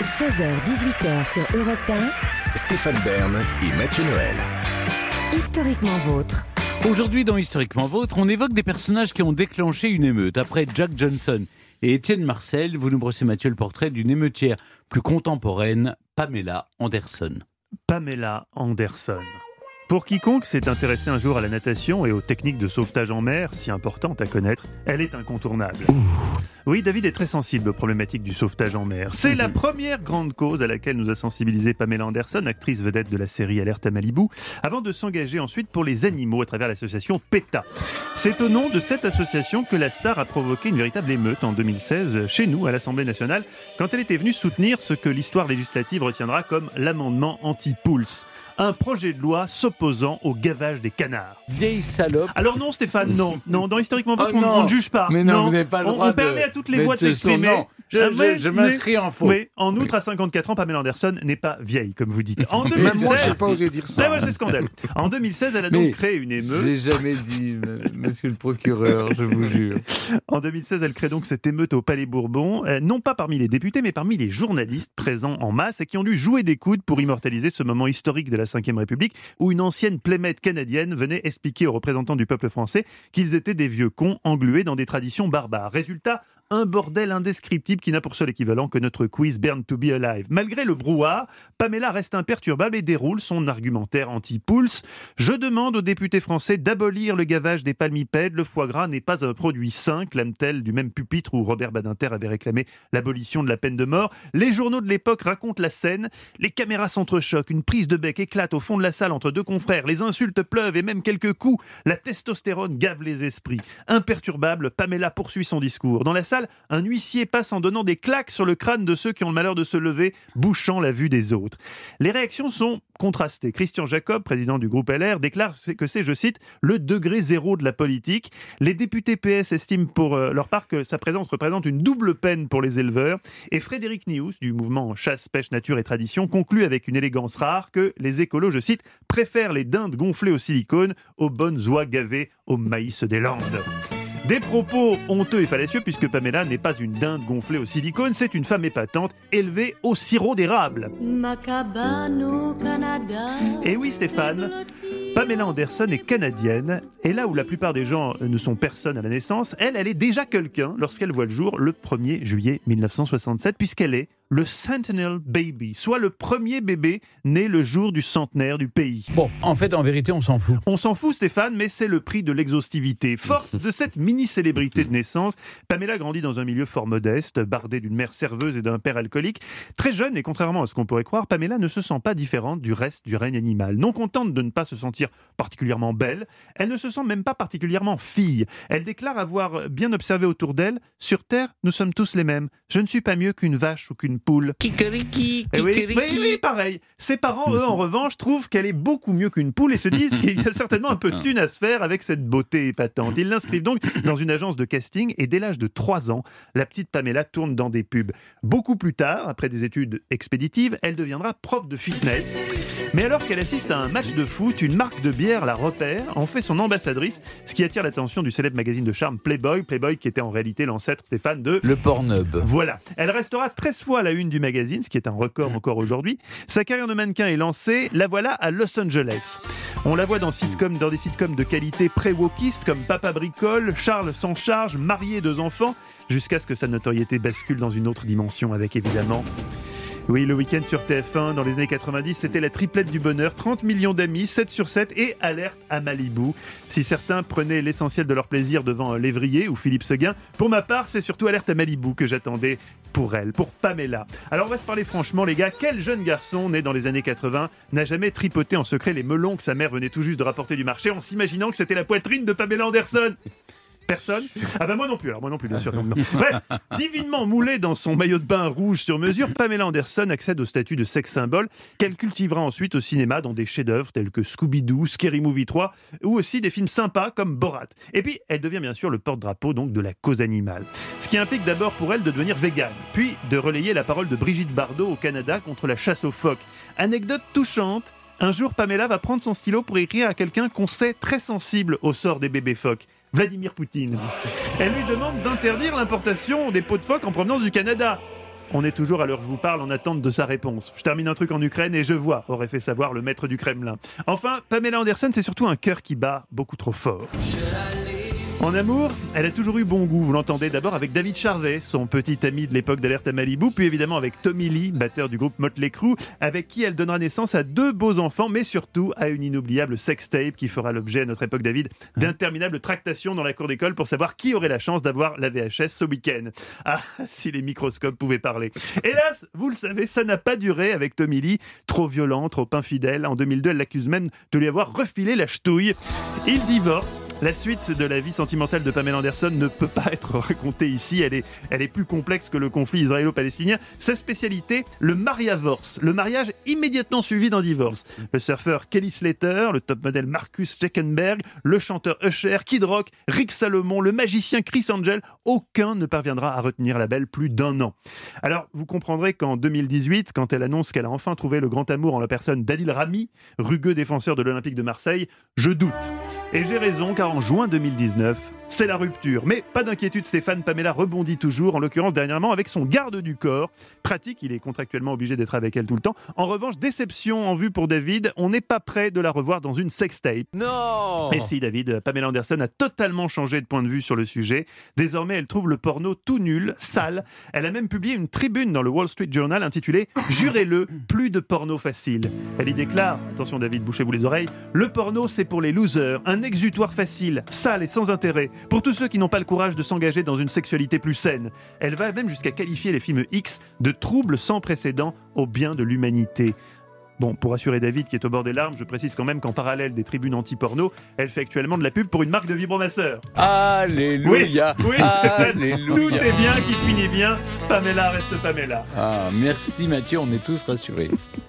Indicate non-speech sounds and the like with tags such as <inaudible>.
16h-18h sur Europe 1, Stéphane Bern et Mathieu Noël. historiquement vôtre. Aujourd'hui, dans Historiquement Vôtre, on évoque des personnages qui ont déclenché une émeute. Après Jack Johnson et Étienne Marcel, vous nous brossez, Mathieu, le portrait d'une émeutière plus contemporaine, Pamela Anderson. Pamela Anderson. Pour quiconque s'est intéressé un jour à la natation et aux techniques de sauvetage en mer, si importantes à connaître, elle est incontournable. Oui, David est très sensible aux problématiques du sauvetage en mer. C'est la première grande cause à laquelle nous a sensibilisé Pamela Anderson, actrice vedette de la série Alerte à Malibu, avant de s'engager ensuite pour les animaux à travers l'association PETA. C'est au nom de cette association que la star a provoqué une véritable émeute en 2016 chez nous à l'Assemblée nationale quand elle était venue soutenir ce que l'histoire législative retiendra comme l'amendement anti-Pulse. Un projet de loi s'opposant au gavage des canards. Vieille salope. Alors non Stéphane, non, non, dans Historiquement Oh on- on ne juge pas. Mais non, vous n'avez pas le On- droit on, permet de à toutes les voix de s'exprimer. Je- Ah, je- mais- je m'inscris en faux. Oui, en outre, à 54 ans, Pamela Anderson n'est pas vieille, comme vous dites. En <laughs> Même 2016, moi, j'ai pas osé dire Ah ça. ouais, c'est scandale. En 2016, elle a Mais donc créé une émeute. J'ai jamais dit, monsieur le procureur, je vous jure. En 2016, elle crée donc cette émeute au Palais Bourbon, euh, non pas parmi les députés, mais parmi les journalistes présents en masse et qui ont dû jouer des coudes pour immortaliser ce moment historique de la Ve République où une ancienne playmate canadienne venait expliquer aux représentants du peuple français qu'ils étaient des vieux cons englués dans des traditions barbares. Résultat, un bordel indescriptible qui n'a pour seul équivalent que notre quiz Burn to be Alive. Malgré le brouhaha, Pamela reste imperturbable et déroule son argumentaire anti-pulse. Je demande aux députés français d'abolir le gavage des palmipèdes. Le foie gras n'est pas un produit sain, clame-t-elle du même pupitre où Robert Badinter avait réclamé l'abolition de la peine de mort. Les journaux de l'époque racontent la scène. Les caméras s'entrechoquent, une prise de bec éclate au fond de la salle entre deux confrères. Les insultes pleuvent et même quelques coups. La testostérone gave les esprits. Imperturbable, Pamela poursuit son discours. Dans la salle, un huissier passe en donnant des claques sur le crâne de ceux qui ont le malheur de se lever, bouchant la vue des autres. Les réactions sont contrastées. Christian Jacob, président du groupe LR, déclare que c'est, je cite, le degré zéro de la politique. Les députés PS estiment pour euh, leur part que sa présence représente une double peine pour les éleveurs. Et Frédéric Nious, du mouvement Chasse, Pêche, Nature et Tradition, conclut avec une élégance rare que les écolos, je cite, préfèrent les dindes gonflées au silicone aux bonnes oies gavées au maïs des Landes. Des propos honteux et fallacieux puisque Pamela n'est pas une dinde gonflée au silicone, c'est une femme épatante élevée au sirop d'érable. Et oui Stéphane, Pamela Anderson est canadienne et là où la plupart des gens ne sont personne à la naissance, elle, elle est déjà quelqu'un lorsqu'elle voit le jour le 1er juillet 1967 puisqu'elle est le Sentinel Baby, soit le premier bébé né le jour du centenaire du pays. Bon, en fait, en vérité, on s'en fout. On s'en fout, Stéphane, mais c'est le prix de l'exhaustivité. Forte de cette mini-célébrité de naissance, Pamela grandit dans un milieu fort modeste, bardé d'une mère serveuse et d'un père alcoolique. Très jeune, et contrairement à ce qu'on pourrait croire, Pamela ne se sent pas différente du reste du règne animal. Non contente de ne pas se sentir particulièrement belle, elle ne se sent même pas particulièrement fille. Elle déclare avoir bien observé autour d'elle Sur Terre, nous sommes tous les mêmes. Je ne suis pas mieux qu'une vache ou qu'une poule. Kikeriki, Eh oui, oui, oui, pareil. Ses parents, eux, en <laughs> revanche, trouvent qu'elle est beaucoup mieux qu'une poule et se disent qu'il y a certainement un peu de thune à se faire avec cette beauté épatante. Ils l'inscrivent donc dans une agence de casting et dès l'âge de 3 ans, la petite Pamela tourne dans des pubs. Beaucoup plus tard, après des études expéditives, elle deviendra prof de fitness. Mais alors qu'elle assiste à un match de foot, une marque de bière la repère, en fait son ambassadrice, ce qui attire l'attention du célèbre magazine de charme Playboy, Playboy qui était en réalité l'ancêtre Stéphane de Le Pornhub. voilà. Elle restera 13 fois à la une du magazine, ce qui est un record encore aujourd'hui. Sa carrière de mannequin est lancée. La voilà à Los Angeles. On la voit dans, sitcom, dans des sitcoms de qualité pré-wokiste comme Papa Bricole, Charles sans charge, marié deux enfants, jusqu'à ce que sa notoriété bascule dans une autre dimension avec évidemment oui, le week-end sur TF1 dans les années 90, c'était la triplette du bonheur, 30 millions d'amis, 7 sur 7 et alerte à Malibu. Si certains prenaient l'essentiel de leur plaisir devant Lévrier ou Philippe Seguin, pour ma part, c'est surtout alerte à Malibu que j'attendais pour elle, pour Pamela. Alors on va se parler franchement les gars, quel jeune garçon né dans les années 80 n'a jamais tripoté en secret les melons que sa mère venait tout juste de rapporter du marché en s'imaginant que c'était la poitrine de Pamela Anderson? Personne Ah bah moi non plus, alors moi non plus bien sûr. non, <laughs> non. Bref, divinement moulée dans son maillot de bain rouge sur mesure, Pamela Anderson accède au statut de sex symbole qu'elle cultivera ensuite au cinéma dans des chefs-d'œuvre tels que Scooby-Doo, Scary Movie 3 ou aussi des films sympas comme Borat. Et puis elle devient bien sûr le porte-drapeau donc de la cause animale. Ce qui implique d'abord pour elle de devenir végane, puis de relayer la parole de Brigitte Bardot au Canada contre la chasse aux phoques. Anecdote touchante, un jour Pamela va prendre son stylo pour écrire à quelqu'un qu'on sait très sensible au sort des bébés phoques. Vladimir Poutine. Elle lui demande d'interdire l'importation des pots de phoque en provenance du Canada. On est toujours à l'heure je vous parle en attente de sa réponse. Je termine un truc en Ukraine et je vois, aurait fait savoir le maître du Kremlin. Enfin, Pamela Anderson, c'est surtout un cœur qui bat beaucoup trop fort. En amour, elle a toujours eu bon goût, vous l'entendez d'abord avec David Charvet, son petit ami de l'époque d'Alerte à Malibu, puis évidemment avec Tommy Lee, batteur du groupe Motley Crue, avec qui elle donnera naissance à deux beaux enfants, mais surtout à une inoubliable sextape qui fera l'objet à notre époque, David, d'interminables tractations dans la cour d'école pour savoir qui aurait la chance d'avoir la VHS ce week-end. Ah, <laughs> si les microscopes pouvaient parler. Hélas, vous le savez, ça n'a pas duré avec Tommy Lee, trop violent, trop infidèle. En 2002, elle l'accuse même de lui avoir refilé la ch'touille. Il divorce. La suite de la vie sentimentale de Pamela Anderson ne peut pas être racontée ici. Elle est, plus complexe que le conflit israélo-palestinien. Sa spécialité, le mariavorce, le mariage immédiatement suivi d'un divorce. Le surfeur Kelly Slater, le top modèle Marcus Steckenberg, le chanteur Usher, Kid Rock, Rick Salomon, le magicien Chris Angel, aucun ne parviendra à retenir la belle plus d'un an. Alors, vous comprendrez qu'en 2018, quand elle annonce qu'elle a enfin trouvé le grand amour en la personne d'Adil Rami, rugueux défenseur de l'Olympique de Marseille, je doute. Et j'ai raison car en juin 2019, c'est la rupture. Mais pas d'inquiétude Stéphane, Pamela rebondit toujours, en l'occurrence dernièrement avec son garde du corps. Pratique, il est contractuellement obligé d'être avec elle tout le temps. En revanche, déception en vue pour David, on n'est pas prêt de la revoir dans une sextape. Non Mais si David, Pamela Anderson a totalement changé de point de vue sur le sujet. Désormais, elle trouve le porno tout nul, sale. Elle a même publié une tribune dans le Wall Street Journal intitulée Jurez-le, plus de porno facile. Elle y déclare, attention David, bouchez-vous les oreilles, le porno c'est pour les losers, un exutoire facile, sale et sans intérêt, pour tous ceux qui n'ont pas le courage de s'engager dans une sexualité plus saine. Elle va même jusqu'à qualifier les films X de troubles sans précédent au bien de l'humanité. Bon, pour assurer David qui est au bord des larmes, je précise quand même qu'en parallèle des tribunes anti-porno, elle fait actuellement de la pub pour une marque de vibromasseur. Alléluia Oui, Alléluia tout est bien qui finit bien. Pamela reste Pamela. Ah, merci Mathieu, on est tous rassurés.